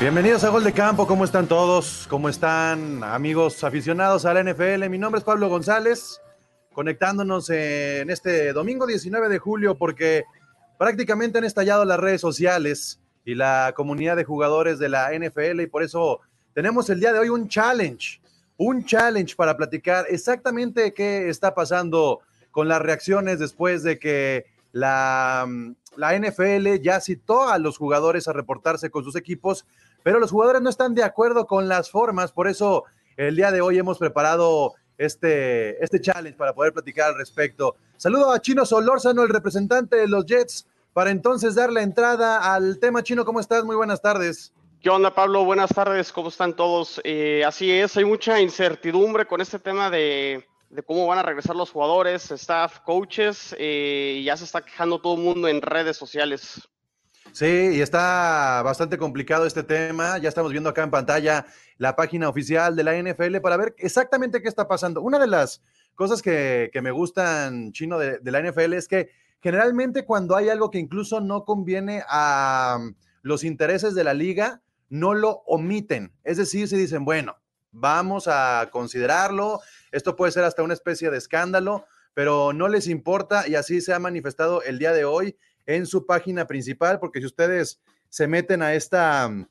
Bienvenidos a Gol de Campo, ¿cómo están todos? ¿Cómo están amigos aficionados a la NFL? Mi nombre es Pablo González, conectándonos en este domingo 19 de julio porque prácticamente han estallado las redes sociales y la comunidad de jugadores de la NFL y por eso tenemos el día de hoy un challenge, un challenge para platicar exactamente qué está pasando con las reacciones después de que la, la NFL ya citó a los jugadores a reportarse con sus equipos, pero los jugadores no están de acuerdo con las formas, por eso el día de hoy hemos preparado este, este challenge para poder platicar al respecto. Saludo a Chino Solórzano, el representante de los Jets, para entonces dar la entrada al tema. Chino, ¿cómo estás? Muy buenas tardes. ¿Qué onda, Pablo? Buenas tardes, ¿cómo están todos? Eh, así es, hay mucha incertidumbre con este tema de, cómo van a regresar los jugadores, staff, coaches, eh, y ya se está quejando todo el mundo en redes sociales. Sí, y está bastante complicado este tema. Ya estamos viendo acá en pantalla la página oficial de la NFL para ver exactamente qué está pasando. Una de las cosas que, que me gustan, chino, de, de la NFL es que generalmente cuando hay algo que incluso no conviene a um, los intereses de la liga, no lo omiten. Es decir, si dicen, bueno, vamos a considerarlo, esto puede ser hasta una especie de escándalo, pero no les importa y así se ha manifestado el día de hoy en su página principal, porque si ustedes se meten a esta um,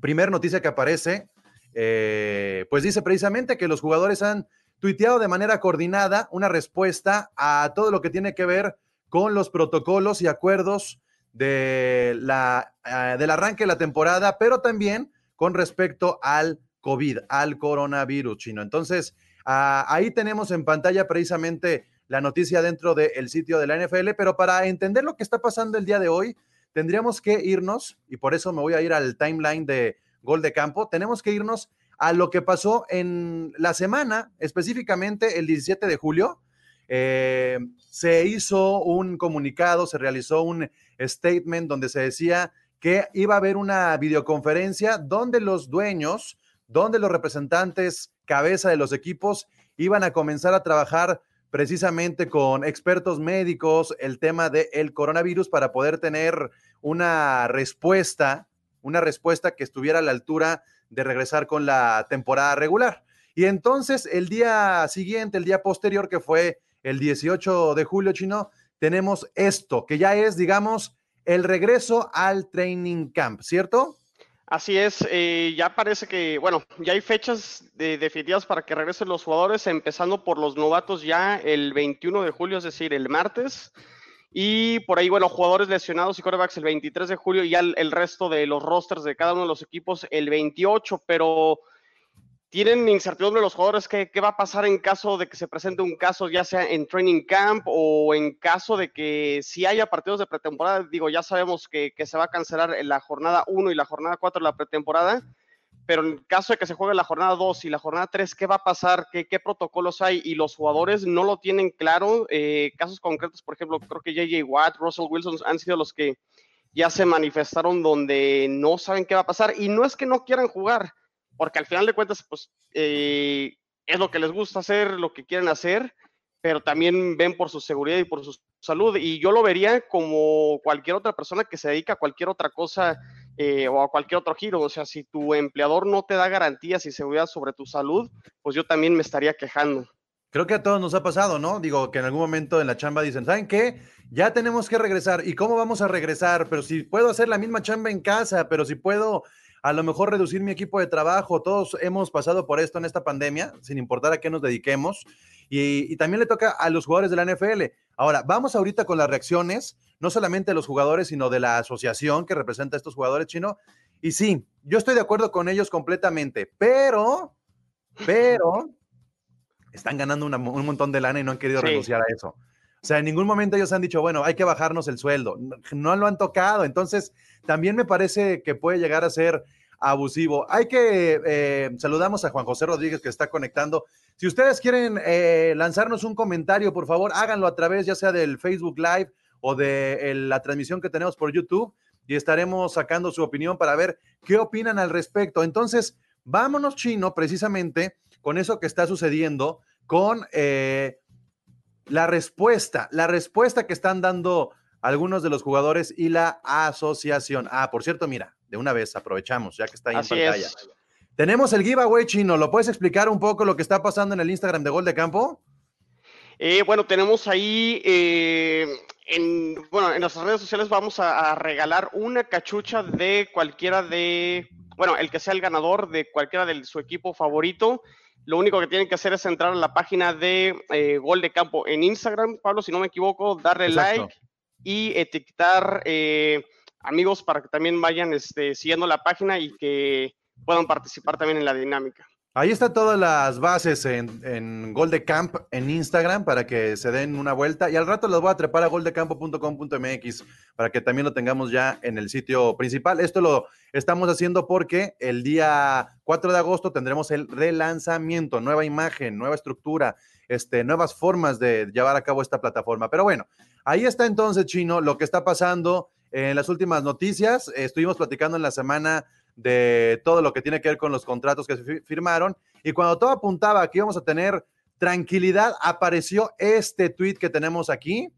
primer noticia que aparece, eh, pues dice precisamente que los jugadores han tuiteado de manera coordinada una respuesta a todo lo que tiene que ver con los protocolos y acuerdos de la, uh, del arranque de la temporada, pero también con respecto al COVID, al coronavirus chino. Entonces, uh, ahí tenemos en pantalla precisamente la noticia dentro del sitio de la NFL, pero para entender lo que está pasando el día de hoy, tendríamos que irnos, y por eso me voy a ir al timeline de Gol de Campo, tenemos que irnos a lo que pasó en la semana, específicamente el 17 de julio. Eh, se hizo un comunicado, se realizó un statement donde se decía que iba a haber una videoconferencia donde los dueños, donde los representantes, cabeza de los equipos, iban a comenzar a trabajar precisamente con expertos médicos el tema del coronavirus para poder tener una respuesta, una respuesta que estuviera a la altura de regresar con la temporada regular. Y entonces el día siguiente, el día posterior, que fue el 18 de julio chino, tenemos esto, que ya es, digamos, el regreso al training camp, ¿cierto? Así es, eh, ya parece que, bueno, ya hay fechas de, definitivas para que regresen los jugadores, empezando por los novatos ya el 21 de julio, es decir, el martes. Y por ahí, bueno, jugadores lesionados y quarterbacks el 23 de julio y ya el, el resto de los rosters de cada uno de los equipos el 28, pero tienen incertidumbre los jugadores qué, qué va a pasar en caso de que se presente un caso, ya sea en training camp o en caso de que si haya partidos de pretemporada, digo, ya sabemos que, que se va a cancelar la jornada 1 y la jornada 4 de la pretemporada, pero en caso de que se juegue la jornada 2 y la jornada 3, ¿qué va a pasar? ¿Qué, qué protocolos hay? Y los jugadores no lo tienen claro. Eh, casos concretos, por ejemplo, creo que JJ Watt, Russell Wilson han sido los que ya se manifestaron donde no saben qué va a pasar. Y no es que no quieran jugar, porque al final de cuentas, pues eh, es lo que les gusta hacer, lo que quieren hacer, pero también ven por su seguridad y por su salud. Y yo lo vería como cualquier otra persona que se dedica a cualquier otra cosa eh, o a cualquier otro giro. O sea, si tu empleador no te da garantías y seguridad sobre tu salud, pues yo también me estaría quejando. Creo que a todos nos ha pasado, ¿no? Digo, que en algún momento en la chamba dicen, ¿saben qué? Ya tenemos que regresar. ¿Y cómo vamos a regresar? Pero si puedo hacer la misma chamba en casa, pero si puedo a lo mejor reducir mi equipo de trabajo. Todos hemos pasado por esto en esta pandemia, sin importar a qué nos dediquemos. Y, y, también le toca a los jugadores de la NFL. Ahora, vamos ahorita con las reacciones, no solamente de los jugadores, sino de la asociación que representa a estos jugadores chino. Y sí, yo estoy de acuerdo con ellos completamente, pero, pero, están ganando una, un montón de lana y no han querido sí. renunciar a eso. O sea, en ningún momento ellos han dicho, bueno, hay que bajarnos el sueldo. No, lo han tocado. Entonces, también me parece que puede llegar a ser abusivo. Hay que, eh, saludamos a Juan José Rodríguez que está conectando. Si ustedes quieren eh, lanzarnos un comentario, por favor, háganlo a través ya sea del Facebook Live o de la transmisión que tenemos por YouTube y estaremos sacando su opinión para ver qué opinan al respecto. Entonces, vámonos, Chino, precisamente con eso que está sucediendo, con eh, la respuesta, la respuesta que están dando algunos de los jugadores y la asociación. Ah, por cierto, mira, de una vez aprovechamos, ya que está ahí en pantalla. Tenemos el giveaway chino, ¿lo puedes explicar un poco lo que está pasando en el Instagram de Gol de Campo? Eh, bueno, tenemos ahí, eh, en, bueno, en nuestras redes sociales vamos a, regalar una cachucha de cualquiera de, bueno, el que sea el ganador de cualquiera de su equipo favorito. Lo único que tienen que hacer es entrar a la página de eh, Gol de Campo en Instagram, Pablo, si no me equivoco, darle like y etiquetar amigos para que también vayan este, siguiendo la página y que puedan participar también en la dinámica. Ahí están todas las bases en, en Gol de Camp en Instagram para que se den una vuelta y al rato los voy a trepar a goldecampo.com.mx para que también lo tengamos ya en el sitio principal. Esto lo estamos haciendo porque el día 4 de agosto tendremos el relanzamiento, nueva imagen, nueva estructura, este, nuevas formas de llevar a cabo esta plataforma. Pero bueno, ahí está entonces, Chino, lo que está pasando en las últimas noticias. Estuvimos platicando en la semana de todo lo que tiene que ver con los contratos que se firmaron y cuando todo apuntaba que íbamos a tener tranquilidad, apareció este tweet que tenemos aquí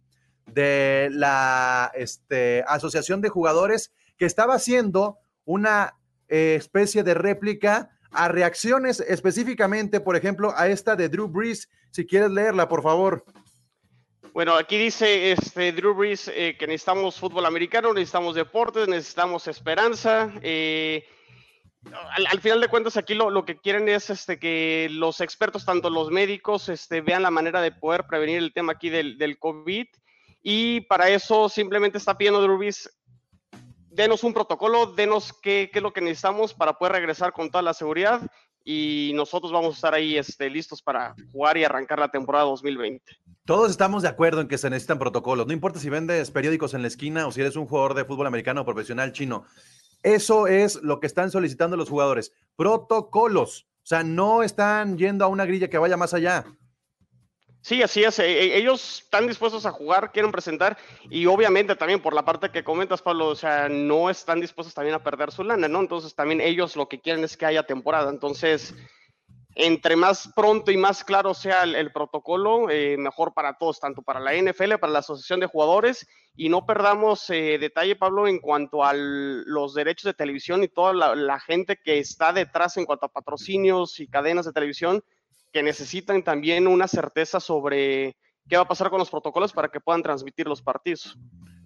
de la este, Asociación de Jugadores que estaba haciendo una eh, especie de réplica a reacciones específicamente, por ejemplo, a esta de Drew Brees. Si quieres leerla, por favor. Bueno, aquí dice este, Drew Brees eh, que necesitamos fútbol americano, necesitamos deportes, necesitamos esperanza. Eh, al, final de cuentas, aquí lo, que quieren es este, que los expertos, tanto los médicos, este, vean la manera de poder prevenir el tema aquí del, COVID. Y para eso simplemente está pidiendo Drew Brees, denos un protocolo, denos qué, qué es lo que necesitamos para poder regresar con toda la seguridad y nosotros vamos a estar ahí este, listos para jugar y arrancar la temporada 2020. Todos estamos de acuerdo en que se necesitan protocolos. No importa si vendes periódicos en la esquina o si eres un jugador de fútbol americano profesional chino. Eso es lo que están solicitando los jugadores. Protocolos. O sea, no están yendo a una grilla que vaya más allá. Sí, así es. Eh, eh, ellos están dispuestos a jugar, quieren presentar y obviamente también por la parte que comentas, Pablo, o sea, no están dispuestos también a perder su lana, ¿no? Entonces también ellos lo que quieren es que haya temporada. Entonces, entre más pronto y más claro sea el, protocolo, eh, mejor para todos, tanto para la NFL, para la Asociación de Jugadores, y no perdamos eh, detalle, Pablo, en cuanto a los derechos de televisión y toda la, gente que está detrás en cuanto a patrocinios y cadenas de televisión, que necesitan también una certeza sobre qué va a pasar con los protocolos para que puedan transmitir los partidos.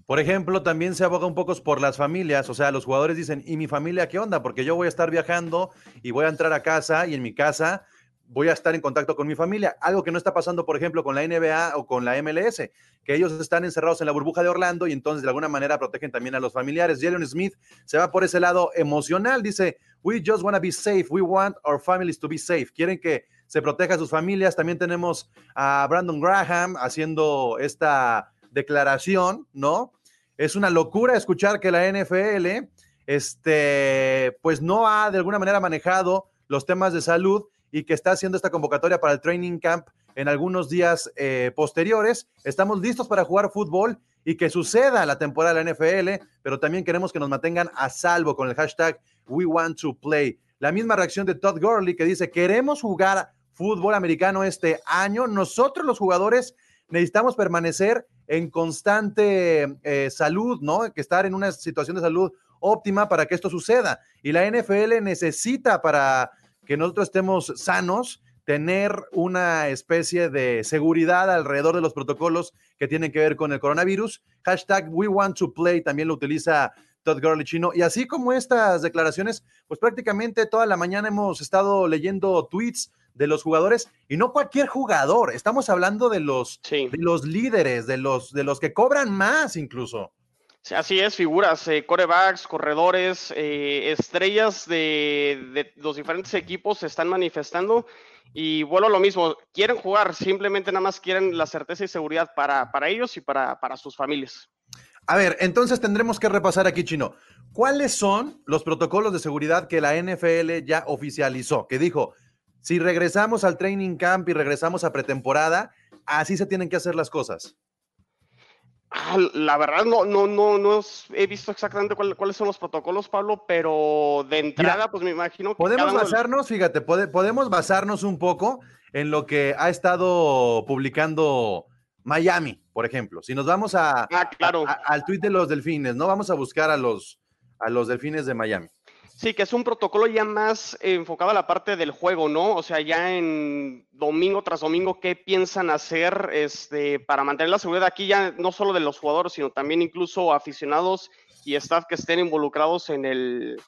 Por ejemplo, también se aboga un poco por las familias, o sea, los jugadores dicen, ¿y mi familia qué onda? Porque yo voy a estar viajando y voy a entrar a casa y en mi casa voy a estar en contacto con mi familia, algo que no está pasando, por ejemplo, con la NBA o con la MLS, que ellos están encerrados en la burbuja de Orlando y entonces de alguna manera protegen también a los familiares. Jalen Smith se va por ese lado emocional, dice, we just want to be safe, we want our families to be safe. Quieren que se proteja a sus familias. También tenemos a Brandon Graham haciendo esta declaración, ¿no? Es una locura escuchar que la NFL, este, pues no ha de alguna manera manejado los temas de salud y que está haciendo esta convocatoria para el training camp en algunos días eh, posteriores. Estamos listos para jugar fútbol y que suceda la temporada de la NFL, pero también queremos que nos mantengan a salvo con el hashtag We Want to Play. La misma reacción de Todd Gurley que dice, queremos jugar fútbol americano este año. Nosotros los jugadores necesitamos permanecer en constante eh, salud, ¿no? Que estar en una situación de salud óptima para que esto suceda. Y la NFL necesita para que nosotros estemos sanos, tener una especie de seguridad alrededor de los protocolos que tienen que ver con el coronavirus. Hashtag We Want to Play también lo utiliza Todd Gurley Chino. Y así como estas declaraciones, pues prácticamente toda la mañana hemos estado leyendo tweets de los jugadores y no cualquier jugador. Estamos hablando de los, de los líderes, de los, de los que cobran más incluso. Así es, figuras, eh, corebacks, corredores, eh, estrellas de, los diferentes equipos se están manifestando Y vuelvo a lo mismo, quieren jugar, simplemente nada más quieren la certeza y seguridad para, para ellos y para, para sus familias. A ver, entonces tendremos que repasar aquí, Chino. ¿Cuáles son los protocolos de seguridad que la NFL ya oficializó? Que dijo, si regresamos al training camp y regresamos a pretemporada, así se tienen que hacer las cosas. Ah, la verdad no, no, no, no he visto exactamente cuáles son los protocolos, Pablo, pero de entrada, pues me imagino que. Podemos basarnos, fíjate, podemos basarnos un poco en lo que ha estado publicando Miami, por ejemplo. Si nos vamos a, ah, claro. al tweet de los delfines, ¿no? Vamos a buscar a los, a los delfines de Miami. Sí, que es un protocolo ya más enfocado a la parte del juego, ¿no? O sea, ya en domingo tras domingo, ¿qué piensan hacer este, para mantener la seguridad aquí ya no solo de los jugadores, sino también incluso aficionados y staff que estén involucrados en, el,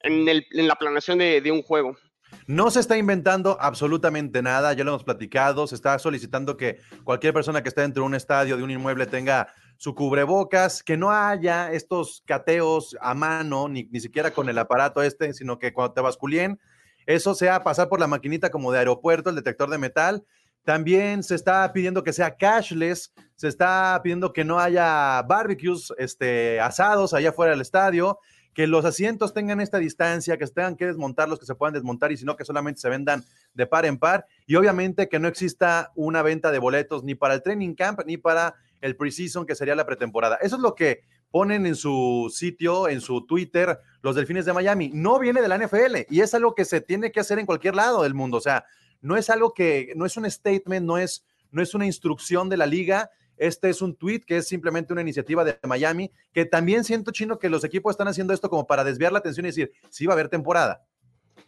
en, el, en la planeación de, de un juego? No se está inventando absolutamente nada, ya lo hemos platicado, se está solicitando que cualquier persona que esté dentro de un estadio, de un inmueble, tenga su cubrebocas, que no haya estos cateos a mano, ni, ni siquiera con el aparato este, sino que cuando te basculien, eso sea pasar por la maquinita como de aeropuerto, el detector de metal. También se está pidiendo que sea cashless, se está pidiendo que no haya barbecues, este, asados allá fuera del estadio, que los asientos tengan esta distancia, que se tengan que desmontar los que se puedan desmontar y si no que solamente se vendan de par en par y obviamente que no exista una venta de boletos ni para el training camp ni para el preseason, que sería la pretemporada. Eso es lo que ponen en su sitio, en su Twitter, los Delfines de Miami. No viene de la NFL y es algo que se tiene que hacer en cualquier lado del mundo. O sea, no es algo que, no es un statement, no es, no es una instrucción de la liga. Este es un tweet que es simplemente una iniciativa de Miami, que también siento chino que los equipos están haciendo esto como para desviar la atención y decir, sí va a haber temporada.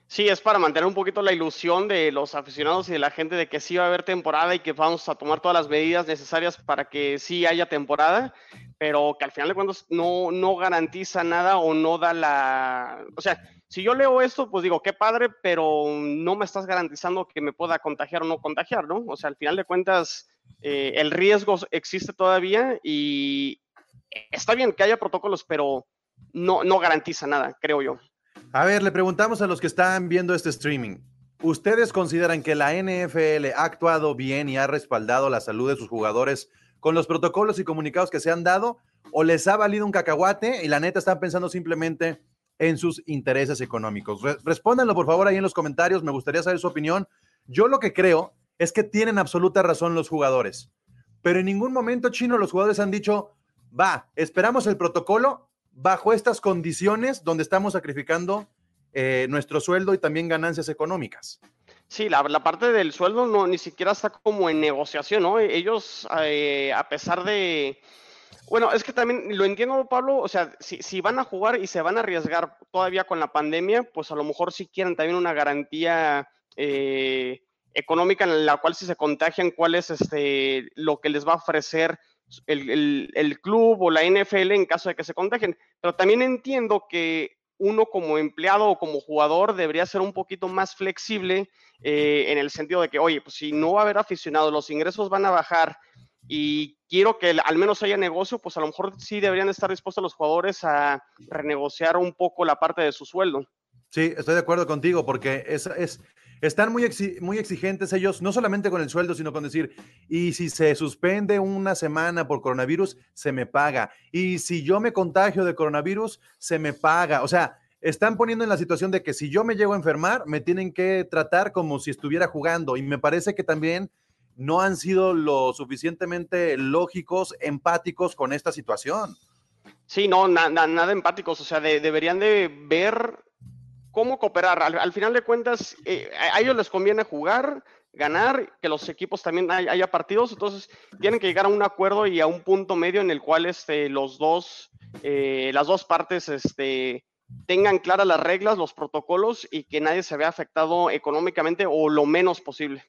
Sí, es para mantener un poquito la ilusión de los aficionados y de la gente de que sí va a haber temporada y que vamos a tomar todas las medidas necesarias para que sí haya temporada, pero que al final de cuentas no, no garantiza nada o no da la... O sea, si yo leo esto, pues digo, qué padre, pero no me estás garantizando que me pueda contagiar o no contagiar, ¿no? O sea, al final de cuentas, eh, el riesgo existe todavía y está bien que haya protocolos, pero no, no garantiza nada, creo yo. A ver, le preguntamos a los que están viendo este streaming. ¿Ustedes consideran que la NFL ha actuado bien y ha respaldado la salud de sus jugadores con los protocolos y comunicados que se han dado? ¿O les ha valido un cacahuate y la neta están pensando simplemente en sus intereses económicos? respóndanlo por favor ahí en los comentarios, me gustaría saber su opinión. Yo lo que creo es que tienen absoluta razón los jugadores, pero en ningún momento chino los jugadores han dicho, va, esperamos el protocolo bajo estas condiciones donde estamos sacrificando eh, nuestro sueldo y también ganancias económicas. Sí, la, parte del sueldo no ni siquiera está como en negociación, ¿no? Ellos, eh, a pesar de... Bueno, es que también lo entiendo, Pablo, o sea, si, van a jugar y se van a arriesgar todavía con la pandemia, pues a lo mejor sí quieren también una garantía eh, económica en la cual si se contagian, cuál es este, lo que les va a ofrecer el, club o la NFL en caso de que se contagien. Pero también entiendo que uno como empleado o como jugador debería ser un poquito más flexible eh, en el sentido de que, oye, pues si no va a haber aficionados, los ingresos van a bajar y quiero que al menos haya negocio, pues a lo mejor sí deberían estar dispuestos los jugadores a renegociar un poco la parte de su sueldo. Sí, estoy de acuerdo contigo porque es, es, están muy, muy exigentes ellos, no solamente con el sueldo, sino con decir, y si se suspende una semana por coronavirus, se me paga. Y si yo me contagio de coronavirus, se me paga. O sea, están poniendo en la situación de que si yo me llego a enfermar, me tienen que tratar como si estuviera jugando. Y me parece que también no han sido lo suficientemente lógicos, empáticos con esta situación. Sí, no, nada empáticos. O sea, deberían de ver cómo cooperar. Al, final de cuentas, eh, a ellos les conviene jugar, ganar, que los equipos también haya partidos, entonces tienen que llegar a un acuerdo y a un punto medio en el cual este, los dos, eh, las dos partes este, tengan claras las reglas, los protocolos y que nadie se vea afectado económicamente o lo menos posible.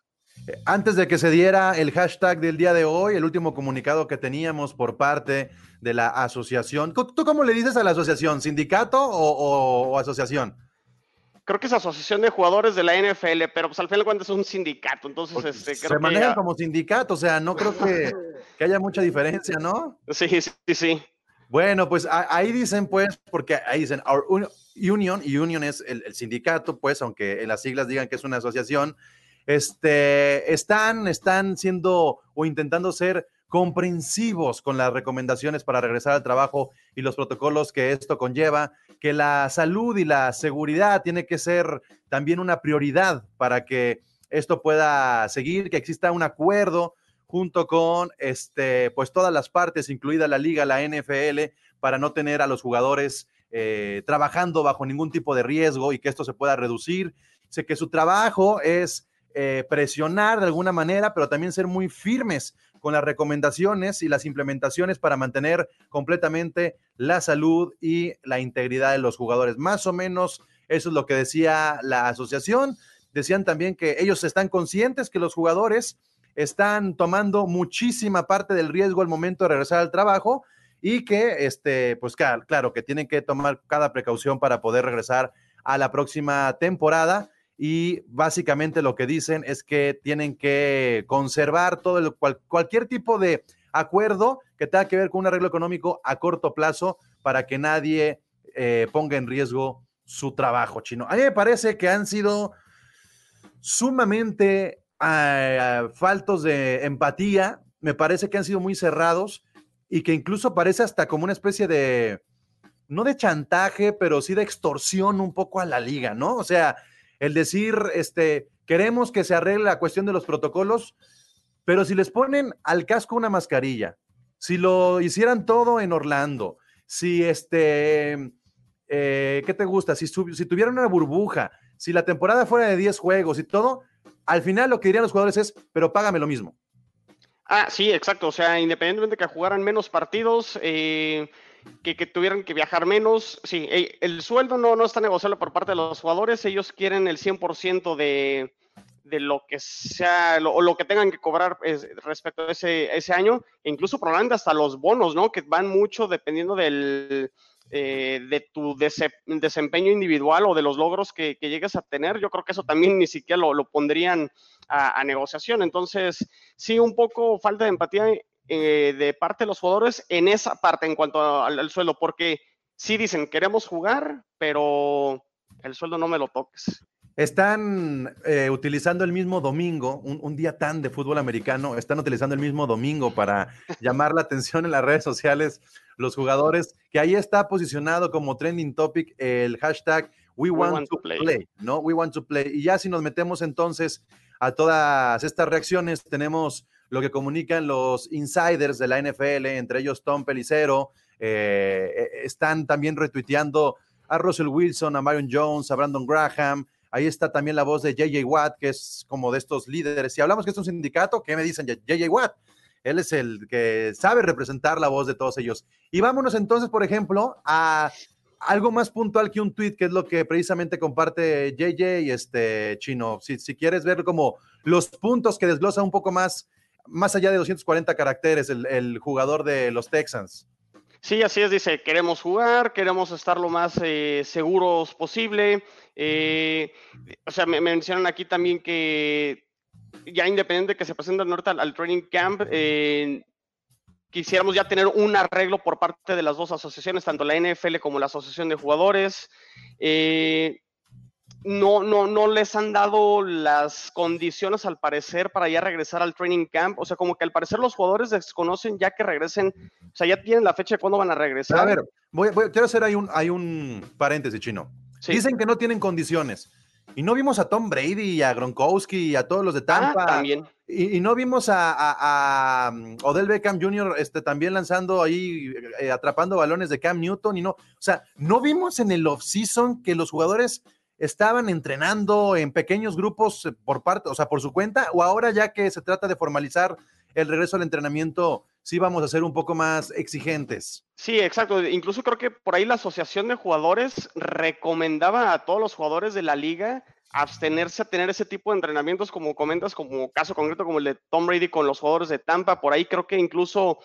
Antes de que se diera el hashtag del día de hoy, el último comunicado que teníamos por parte de la asociación, ¿tú cómo le dices a la asociación? ¿Sindicato o asociación? Creo que es asociación de jugadores de la NFL, pero pues al final de cuentas es un sindicato, entonces este, creo se manejan como sindicato, o sea, no creo que, haya mucha diferencia, ¿no? Sí, sí, sí. Bueno, pues ahí dicen, pues, porque ahí dicen, our union, y union es el, sindicato, pues, aunque en las siglas digan que es una asociación, este, están, están siendo o intentando ser comprensivos con las recomendaciones para regresar al trabajo y los protocolos que esto conlleva, que la salud y la seguridad tiene que ser también una prioridad para que esto pueda seguir, que exista un acuerdo junto con este, pues todas las partes, incluida la liga, la NFL, para no tener a los jugadores eh, trabajando bajo ningún tipo de riesgo y que esto se pueda reducir. Sé que su trabajo es eh, presionar de alguna manera, pero también ser muy firmes con las recomendaciones y las implementaciones para mantener completamente la salud y la integridad de los jugadores. Más o menos eso es lo que decía la asociación. Decían también que ellos están conscientes que los jugadores están tomando muchísima parte del riesgo al momento de regresar al trabajo y que, este, pues claro, que tienen que tomar cada precaución para poder regresar a la próxima temporada y básicamente lo que dicen es que tienen que conservar todo el, cualquier tipo de acuerdo que tenga que ver con un arreglo económico a corto plazo para que nadie eh, ponga en riesgo su trabajo chino. A mí me parece que han sido sumamente uh, faltos de empatía, me parece que han sido muy cerrados y que incluso parece hasta como una especie de, no de chantaje, pero sí de extorsión un poco a la liga, ¿no? O sea, el decir, este, queremos que se arregle la cuestión de los protocolos, pero si les ponen al casco una mascarilla, si lo hicieran todo en Orlando, si este, eh, ¿qué te gusta? Si, tuvieran una burbuja, si la temporada fuera de 10 juegos y todo, al final lo que dirían los jugadores es, pero págame lo mismo. Ah, sí, exacto. O sea, independientemente de que jugaran menos partidos, eh, que, tuvieran que viajar menos. Sí, eh, el sueldo no, no está negociable por parte de los jugadores. Ellos quieren el 100% de, de lo que sea, o lo que tengan que cobrar respecto a ese, ese año. E incluso probablemente hasta los bonos, ¿no? Que van mucho dependiendo del, eh, de tu desempeño individual o de los logros que, llegues a tener. Yo creo que eso también ni siquiera lo, lo pondrían a, a, negociación. Entonces, sí, un poco falta de empatía eh, de parte de los jugadores en esa parte en cuanto al, sueldo, porque sí dicen, queremos jugar, pero el sueldo no me lo toques. Están eh, utilizando el mismo domingo, un, día tan de fútbol americano, están utilizando el mismo domingo para llamar la atención en las redes sociales los jugadores, que ahí está posicionado como trending topic el hashtag We want, to play. ¿no? We want to play. Y ya si nos metemos entonces a todas estas reacciones, tenemos lo que comunican los insiders de la NFL, entre ellos Tom Pelicero, eh, eh, están también retuiteando a Russell Wilson, a Marion Jones, a Brandon Graham. Ahí está también la voz de JJ Watt, que es como de estos líderes. Si hablamos que es un sindicato, ¿qué me dicen JJ Watt? Él es el que sabe representar la voz de todos ellos. Y vámonos entonces, por ejemplo, a algo más puntual que un tweet, que es lo que precisamente comparte JJ y este chino. Si, si quieres ver como los puntos que desglosa un poco más más allá de 240 caracteres el, jugador de los Texans. Sí, así es, dice, queremos jugar, queremos estar lo más eh, seguros posible. Eh, o sea, me, mencionan aquí también que ya independiente de que se presente norte al, training camp, eh, quisiéramos ya tener un arreglo por parte de las dos asociaciones, tanto la NFL como la Asociación de Jugadores no, no, no les han dado las condiciones al parecer para ya regresar al training camp. O sea, como que al parecer los jugadores desconocen ya que regresen, o sea, ya tienen la fecha de cuándo van a regresar. A ver, voy, quiero hacer ahí un, hay un paréntesis chino. Dicen que no tienen condiciones. Y no vimos a Tom Brady y a Gronkowski y a todos los de Tampa. Ah, también. Y, no vimos a, um, Odell Beckham Jr. Este, también lanzando ahí, eh, atrapando balones de Cam Newton. Y no, o sea, no vimos en el off-season que los jugadores estaban entrenando en pequeños grupos eh, por parte, o sea, por su cuenta, o ahora ya que se trata de formalizar el regreso al entrenamiento, sí vamos a ser un poco más exigentes. Sí, exacto. Incluso creo que por ahí la asociación de jugadores recomendaba a todos los jugadores de la liga abstenerse a tener ese tipo de entrenamientos, como comentas, como caso concreto como el de Tom Brady con los jugadores de Tampa. Por ahí creo que incluso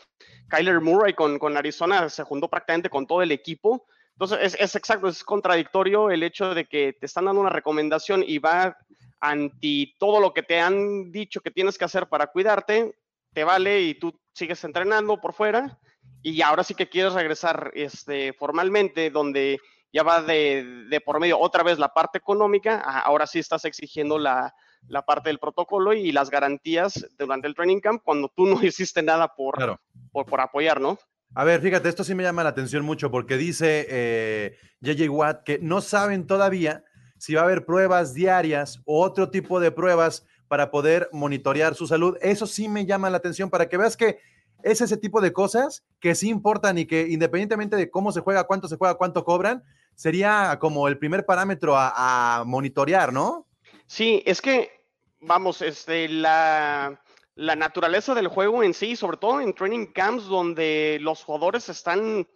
Kyler Murray con, con Arizona se juntó prácticamente con todo el equipo entonces, es, exacto, es contradictorio el hecho de que te están dando una recomendación y va anti todo lo que te han dicho que tienes que hacer para cuidarte, te vale y tú sigues entrenando por fuera y ahora sí que quieres regresar este, formalmente donde ya va de, por medio otra vez la parte económica, ahora sí estás exigiendo la, la parte del protocolo y las garantías durante el training camp cuando tú no hiciste nada por, por, apoyar, ¿no? A ver, fíjate, esto sí me llama la atención mucho porque dice eh, JJ Watt que no saben todavía si va a haber pruebas diarias o otro tipo de pruebas para poder monitorear su salud. Eso sí me llama la atención para que veas que es ese tipo de cosas que sí importan y que independientemente de cómo se juega, cuánto se juega, cuánto cobran, sería como el primer parámetro a, monitorear, ¿no? Sí, es que, vamos, este, la, la naturaleza del juego en sí, sobre todo en training camps donde los jugadores están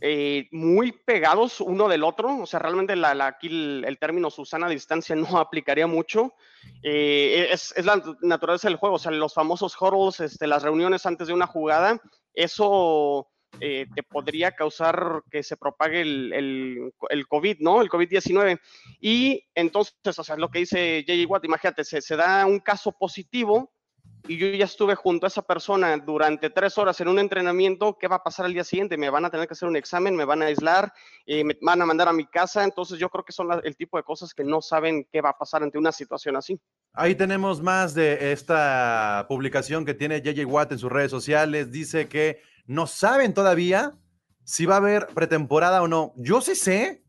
eh, muy pegados uno del otro, o sea, realmente la, aquí el, término Susana distancia no aplicaría mucho. Eh, es, la naturaleza del juego, o sea, los famosos huddles, este, las reuniones antes de una jugada, eso eh, te podría causar que se propague el, el, COVID, ¿no? El COVID-19. Y entonces, o sea, lo que dice J.J. Watt, imagínate, se, se da un caso positivo y yo ya estuve junto a esa persona durante tres horas en un entrenamiento, ¿qué va a pasar al día siguiente? Me van a tener que hacer un examen, me van a aislar, eh, me van a mandar a mi casa, entonces yo creo que son el tipo de cosas que no saben qué va a pasar ante una situación así. Ahí tenemos más de esta publicación que tiene JJ Watt en sus redes sociales, dice que no saben todavía si va a haber pretemporada o no. Yo sí sé,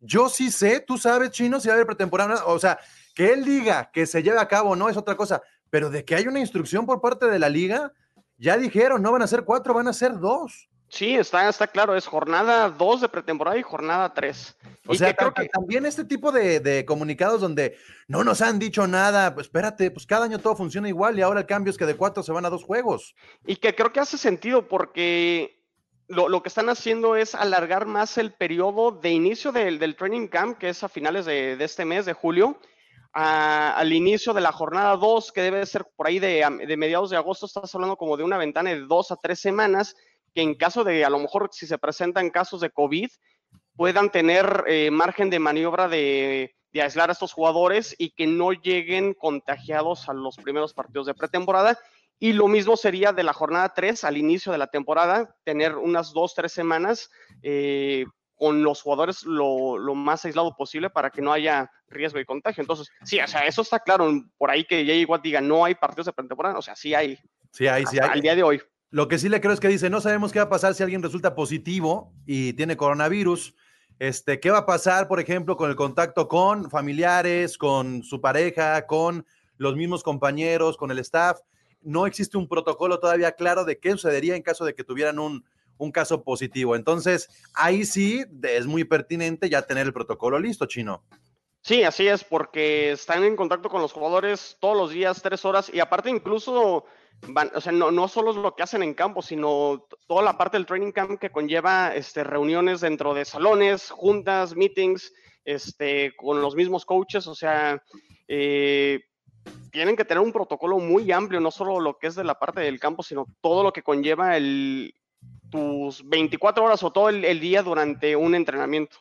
yo sí sé, tú sabes, Chino, si va a haber pretemporada, o sea, que él diga que se lleve a cabo o no es otra cosa, pero de que hay una instrucción por parte de la liga, ya dijeron, no van a ser cuatro, van a ser dos. Sí, está, está claro, es jornada dos de pretemporada y jornada tres. O sea, creo que también este tipo de, comunicados donde no nos han dicho nada, pues espérate, pues cada año todo funciona igual y ahora el cambio es que de cuatro se van a dos juegos. Y que creo que hace sentido porque lo, que están haciendo es alargar más el periodo de inicio del, del training camp, que es a finales de, de este mes, de julio, al inicio de la jornada 2, que debe ser por ahí de, mediados de agosto, estás hablando como de una ventana de dos a tres semanas, que en caso de, a lo mejor, si se presentan casos de COVID, puedan tener eh, margen de maniobra de, aislar a estos jugadores y que no lleguen contagiados a los primeros partidos de pretemporada. Y lo mismo sería de la jornada 3 al inicio de la temporada, tener unas dos, tres semanas eh, con los jugadores lo, más aislado posible para que no haya riesgo de contagio. Entonces, sí, o sea, eso está claro. Por ahí que Jay Watt diga, no hay partidos de pretemporada, o sea, sí hay. Sí hay, sí hay. Al día de hoy. Lo que sí le creo es que dice, no sabemos qué va a pasar si alguien resulta positivo y tiene coronavirus. Este, ¿Qué va a pasar, por ejemplo, con el contacto con familiares, con su pareja, con los mismos compañeros, con el staff? No existe un protocolo todavía claro de qué sucedería en caso de que tuvieran un, un caso positivo. Entonces, ahí sí es muy pertinente ya tener el protocolo listo, Chino. Sí, así es, porque están en contacto con los jugadores todos los días, tres horas, y aparte incluso, van, o sea, no, no solo es lo que hacen en campo, sino toda la parte del training camp que conlleva este, reuniones dentro de salones, juntas, meetings, este, con los mismos coaches, o sea, eh, tienen que tener un protocolo muy amplio, no solo lo que es de la parte del campo, sino todo lo que conlleva el, tus 24 horas o todo el, día durante un entrenamiento.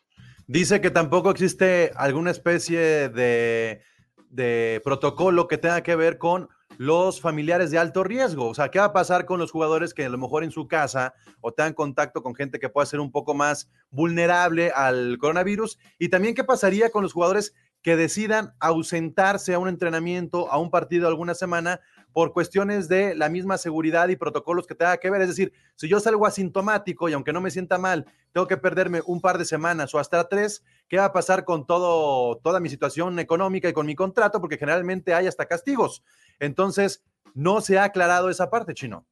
Dice que tampoco existe alguna especie de, de, protocolo que tenga que ver con los familiares de alto riesgo. O sea, ¿qué va a pasar con los jugadores que a lo mejor en su casa o tengan contacto con gente que pueda ser un poco más vulnerable al coronavirus? Y también qué pasaría con los jugadores que decidan ausentarse a un entrenamiento, a un partido alguna semana por cuestiones de la misma seguridad y protocolos que tenga que ver. Es decir, si yo salgo asintomático y aunque no me sienta mal, tengo que perderme un par de semanas o hasta tres, ¿qué va a pasar con todo, toda mi situación económica y con mi contrato? Porque generalmente hay hasta castigos. Entonces, no se ha aclarado esa parte, Chino.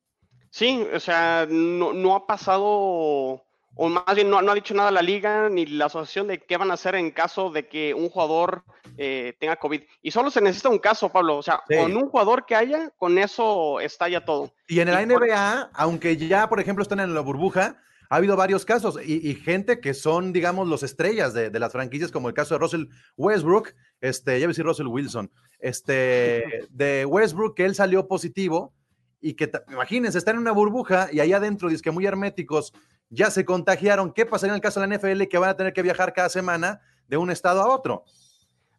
Sí, o sea, no, no ha pasado o más bien no, ha dicho nada la liga ni la asociación de qué van a hacer en caso de que un jugador eh, tenga COVID. Y solo se necesita un caso, Pablo. O sea, con un jugador que haya, con eso está ya todo. Y en la NBA, aunque ya, por ejemplo, están en la burbuja, ha habido varios casos y, gente que son, digamos, los estrellas de, las franquicias, como el caso de Russell Westbrook, este, ya voy a decir Russell Wilson, este, de Westbrook, que él salió positivo y que, imagínense, están en una burbuja y ahí adentro, dice que muy herméticos, ya se contagiaron. ¿Qué pasaría en el caso de la NFL que van a tener que viajar cada semana de un estado a otro?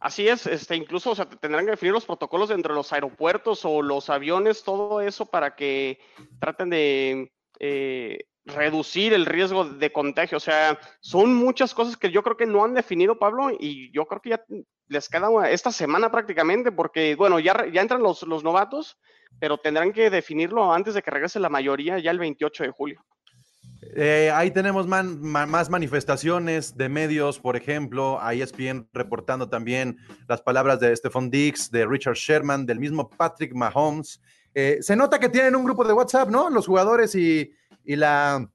Así es, este, incluso o sea, tendrán que definir los protocolos entre los aeropuertos o los aviones, todo eso para que traten de, eh, reducir el riesgo de contagio. O sea, son muchas cosas que yo creo que no han definido, Pablo, y yo creo que ya les queda esta semana prácticamente, porque, bueno, ya, ya entran los, los novatos, pero tendrán que definirlo antes de que regrese la mayoría ya el 28 de julio. Eh, ahí tenemos más manifestaciones de medios, por ejemplo, ahí ESPN reportando también las palabras de Stephon Dix, de Richard Sherman, del mismo Patrick Mahomes. Eh, se nota que tienen un grupo de WhatsApp, ¿no? Los jugadores y, y la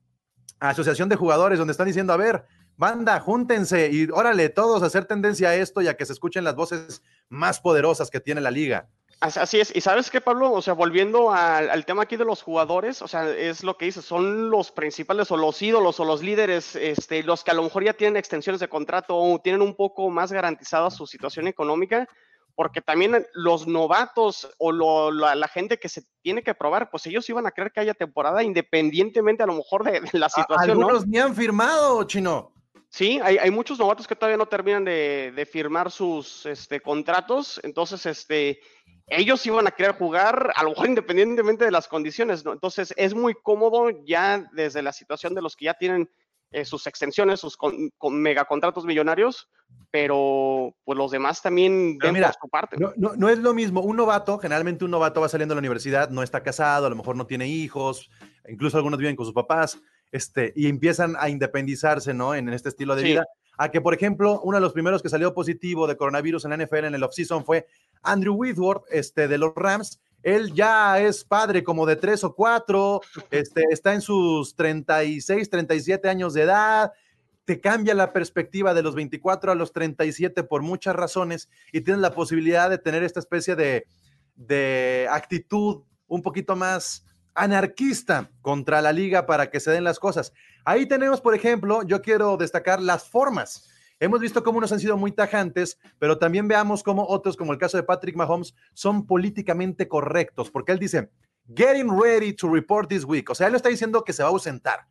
asociación de jugadores, donde están diciendo, a ver, banda, júntense y órale, todos a hacer tendencia a esto y a que se escuchen las voces más poderosas que tiene la liga. Así es, y sabes qué, Pablo, o sea, volviendo al, tema aquí de los jugadores, o sea, es lo que dices, son los principales o los ídolos o los líderes, este, los que a lo mejor ya tienen extensiones de contrato o tienen un poco más garantizada su situación económica, porque también los novatos o la, gente que se tiene que probar, pues ellos iban a creer que haya temporada independientemente a lo mejor de, la situación. Algunos ni han firmado, Chino. Sí, hay, hay, muchos novatos que todavía no terminan de, de firmar sus este, contratos, entonces este, ellos iban a querer jugar, a lo mejor independientemente de las condiciones, ¿no? Entonces es muy cómodo ya desde la situación de los que ya tienen eh, sus extensiones, sus con, megacontratos millonarios, pero pues los demás también ven por su parte. No, no, es lo mismo, un novato, generalmente un novato va saliendo de la universidad, no está casado, a lo mejor no tiene hijos, incluso algunos viven con sus papás, este, y empiezan a independizarse, ¿no? En, este estilo de vida a que, por ejemplo, uno de los primeros que salió positivo de coronavirus en la NFL en el offseason fue Andrew Whitworth, este, de los Rams. Él ya es padre como de tres o cuatro, este, está en sus 36, 37 años de edad, te cambia la perspectiva de los 24 a los 37 por muchas razones y tienes la posibilidad de tener esta especie de, de actitud un poquito más anarquista contra la liga para que se den las cosas. Ahí tenemos, por ejemplo, yo quiero destacar las formas. Hemos visto cómo unos han sido muy tajantes, pero también veamos cómo otros, como el caso de Patrick Mahomes, son políticamente correctos, porque él dice, getting ready to report this week. O sea, él está diciendo que se va a ausentar.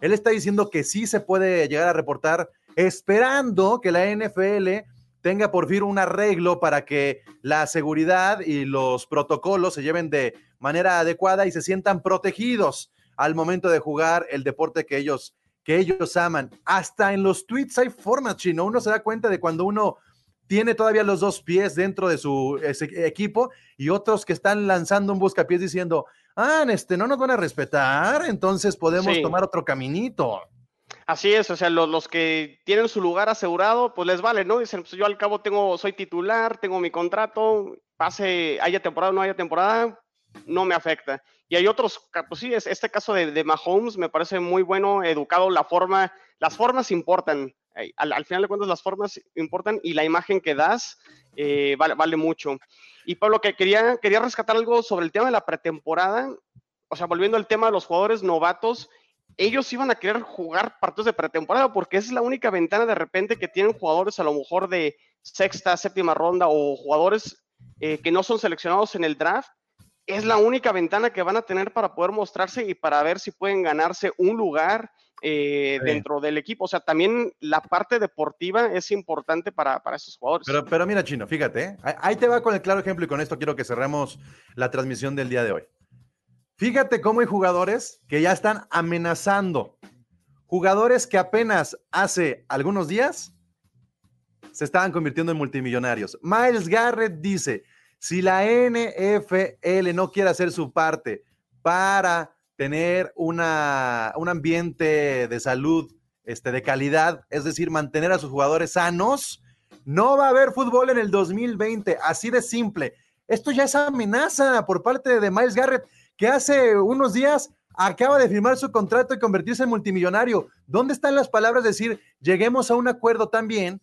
Él está diciendo que sí se puede llegar a reportar, esperando que la NFL tenga por fin un arreglo para que la seguridad y los protocolos se lleven de manera adecuada y se sientan protegidos al momento de jugar el deporte que ellos, que ellos aman. Hasta en los tweets hay formas, chino. Uno se da cuenta de cuando uno tiene todavía los dos pies dentro de su equipo y otros que están lanzando un buscapiés diciendo, ah, este, no nos van a respetar, entonces podemos tomar otro caminito. Así es, o sea, los, que tienen su lugar asegurado, pues les vale, ¿no? Dicen, pues yo al cabo tengo, soy titular, tengo mi contrato, pase, haya temporada o no haya temporada, no me afecta. Y hay otros, pues sí, este caso de, de Mahomes me parece muy bueno, educado, la forma, las formas importan. Al, final de cuentas, las formas importan y la imagen que das eh, vale, vale mucho. Y Pablo, que quería, quería rescatar algo sobre el tema de la pretemporada, o sea, volviendo al tema de los jugadores novatos, ellos iban a querer jugar partidos de pretemporada porque es la única ventana de repente que tienen jugadores a lo mejor de sexta, séptima ronda o jugadores eh, que no son seleccionados en el draft. Es la única ventana que van a tener para poder mostrarse y para ver si pueden ganarse un lugar eh, dentro del equipo. O sea, también la parte deportiva es importante para, para esos jugadores. Pero, pero mira, Chino, fíjate, ¿eh? ahí te va con el claro ejemplo y con esto quiero que cerremos la transmisión del día de hoy. Fíjate cómo hay jugadores que ya están amenazando. Jugadores que apenas hace algunos días se estaban convirtiendo en multimillonarios. Miles Garrett dice, si la NFL no quiere hacer su parte para tener una, un ambiente de salud este, de calidad, es decir, mantener a sus jugadores sanos, no va a haber fútbol en el 2020, así de simple. Esto ya es amenaza por parte de Miles Garrett que hace unos días acaba de firmar su contrato y convertirse en multimillonario. ¿Dónde están las palabras de decir, lleguemos a un acuerdo también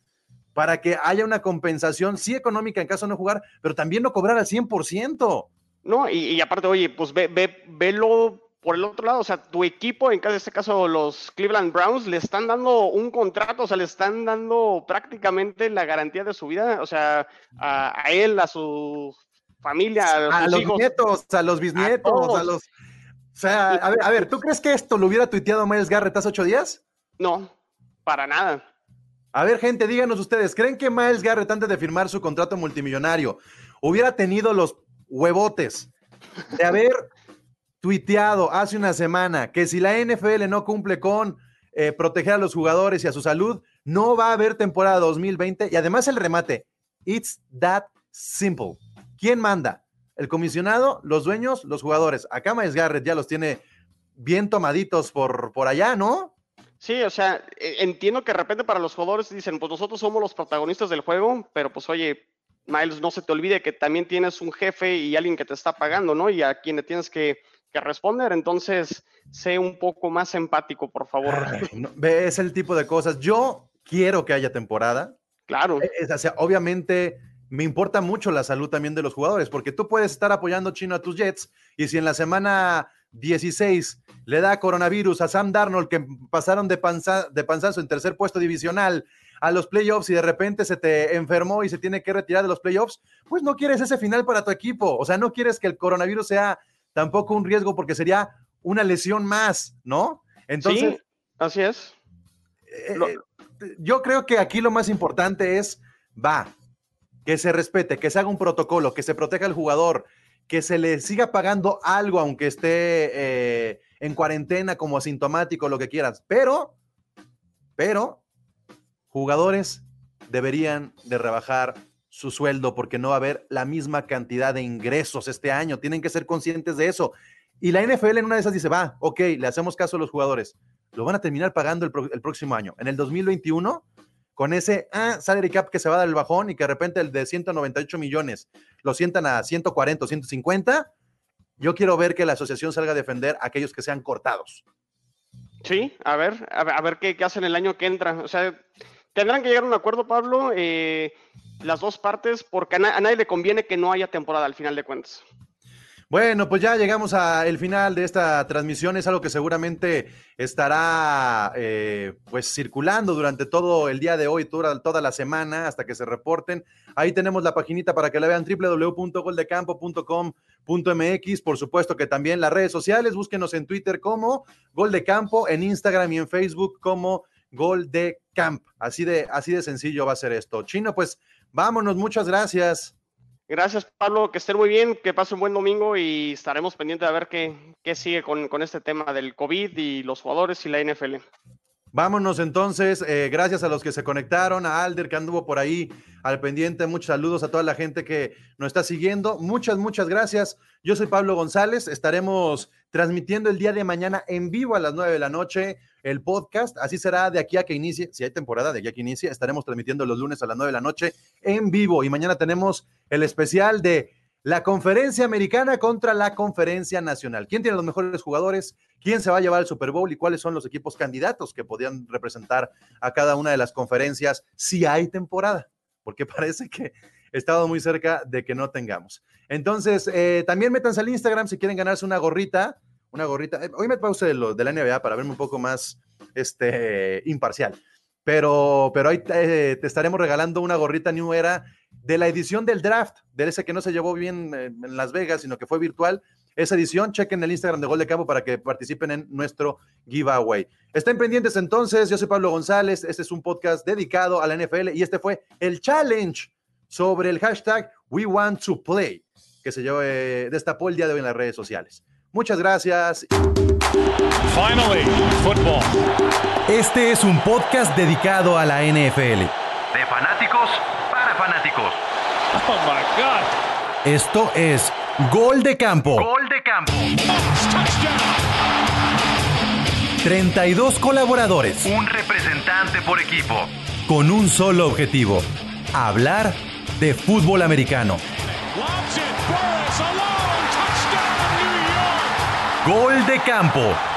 para que haya una compensación, sí económica en caso de no jugar, pero también no cobrar al 100%? No, y, aparte, oye, pues ve, ve, velo por el otro lado, o sea, tu equipo, en este caso los Cleveland Browns, le están dando un contrato, o sea, le están dando prácticamente la garantía de su vida, o sea, a, a él, a su familia, a, los nietos, a los bisnietos, a, los. O sea, a ver, a ver, ¿tú crees que esto lo hubiera tuiteado Miles Garrett hace ocho días? No, para nada. A ver, gente, díganos ustedes, ¿creen que Miles Garrett antes de firmar su contrato multimillonario hubiera tenido los huevotes de haber tuiteado hace una semana que si la NFL no cumple con eh, proteger a los jugadores y a su salud, no va a haber temporada 2020 y además el remate, it's that simple. ¿Quién manda? ¿El comisionado, los dueños, los jugadores? Acá Miles Garrett ya los tiene bien tomaditos por, por allá, ¿no? Sí, o sea, e, entiendo que de repente para los jugadores dicen, pues nosotros somos los protagonistas del juego, pero pues oye, Miles, no se te olvide que también tienes un jefe y alguien que te está pagando, ¿no? Y a quien le tienes que, responder. Entonces, sé un poco más empático, por favor. es el tipo de cosas. Yo quiero que haya temporada. Claro. E, o sea, obviamente me importa mucho la salud también de los jugadores, porque tú puedes estar apoyando chino a tus Jets y si en la semana 16 le da coronavirus a Sam Darnold, que pasaron de, panza, de panzazo en tercer puesto divisional a los playoffs y de repente se te enfermó y se tiene que retirar de los playoffs, pues no quieres ese final para tu equipo. O sea, no quieres que el coronavirus sea tampoco un riesgo porque sería una lesión más, ¿no? Entonces, sí, así es. Eh, eh, yo creo que aquí lo más importante es, va, que se respete, que se haga un protocolo, que se proteja al jugador, que se le siga pagando algo aunque esté eh, en cuarentena como asintomático, lo que quieras. Pero, pero, jugadores deberían de rebajar su sueldo porque no va a haber la misma cantidad de ingresos este año. Tienen que ser conscientes de eso. Y la NFL en una de esas dice, va, ok, le hacemos caso a los jugadores. Lo van a terminar pagando el, el próximo año. En el 2021 con ese ah, salary cap que se va a dar el bajón y que de repente el de 198 millones lo sientan a 140 o 150, yo quiero ver que la asociación salga a defender a aquellos que sean cortados. Sí, a ver, a ver, qué, hacen el año que entra. O sea, tendrán que llegar a un acuerdo, Pablo, eh, las dos partes, porque a, nadie le conviene que no haya temporada al final de cuentas. Bueno, pues ya llegamos al final de esta transmisión. Es algo que seguramente estará eh, pues circulando durante todo el día de hoy, toda, toda la semana, hasta que se reporten. Ahí tenemos la paginita para que la vean, www.goldecampo.com.mx. Por supuesto que también las redes sociales, búsquenos en Twitter como Gol de Campo, en Instagram y en Facebook como Gol de Camp. Así de, así de sencillo va a ser esto. Chino, pues vámonos, muchas gracias. Gracias, Pablo. Que estén muy bien, que pase un buen domingo y estaremos pendientes de ver qué, qué sigue con, con, este tema del COVID y los jugadores y la NFL. Vámonos entonces. Eh, gracias a los que se conectaron, a Alder que anduvo por ahí al pendiente. Muchos saludos a toda la gente que nos está siguiendo. Muchas, muchas gracias. Yo soy Pablo González. Estaremos transmitiendo el día de mañana en vivo a las nueve de la noche el podcast. Así será de aquí a que inicie, si hay temporada de aquí a que inicie, estaremos transmitiendo los lunes a las 9 de la noche en vivo. Y mañana tenemos el especial de la conferencia americana contra la conferencia nacional. ¿Quién tiene los mejores jugadores? ¿Quién se va a llevar al Super Bowl? ¿Y cuáles son los equipos candidatos que podrían representar a cada una de las conferencias si hay temporada? Porque parece que estado muy cerca de que no tengamos. Entonces, eh, también métanse al Instagram si quieren ganarse una gorrita una gorrita. Eh, hoy me puse de, lo, de la NBA para verme un poco más este, imparcial. Pero, pero ahí te, estaremos regalando una gorrita New Era de la edición del draft, de ese que no se llevó bien eh, en Las Vegas, sino que fue virtual. Esa edición, chequen el Instagram de Gol de Campo para que participen en nuestro giveaway. Estén pendientes entonces, yo soy Pablo González, este es un podcast dedicado a la NFL y este fue el challenge sobre el hashtag We Want to Play, que se llevó, eh, destapó el día de hoy en las redes sociales. Muchas gracias. Finally, football. Este es un podcast dedicado a la NFL. De fanáticos para fanáticos. Oh my God. Esto es Gol de Campo. Gol de Campo. 32 colaboradores. Un representante por equipo. Con un solo objetivo. Hablar de fútbol americano. Gol de campo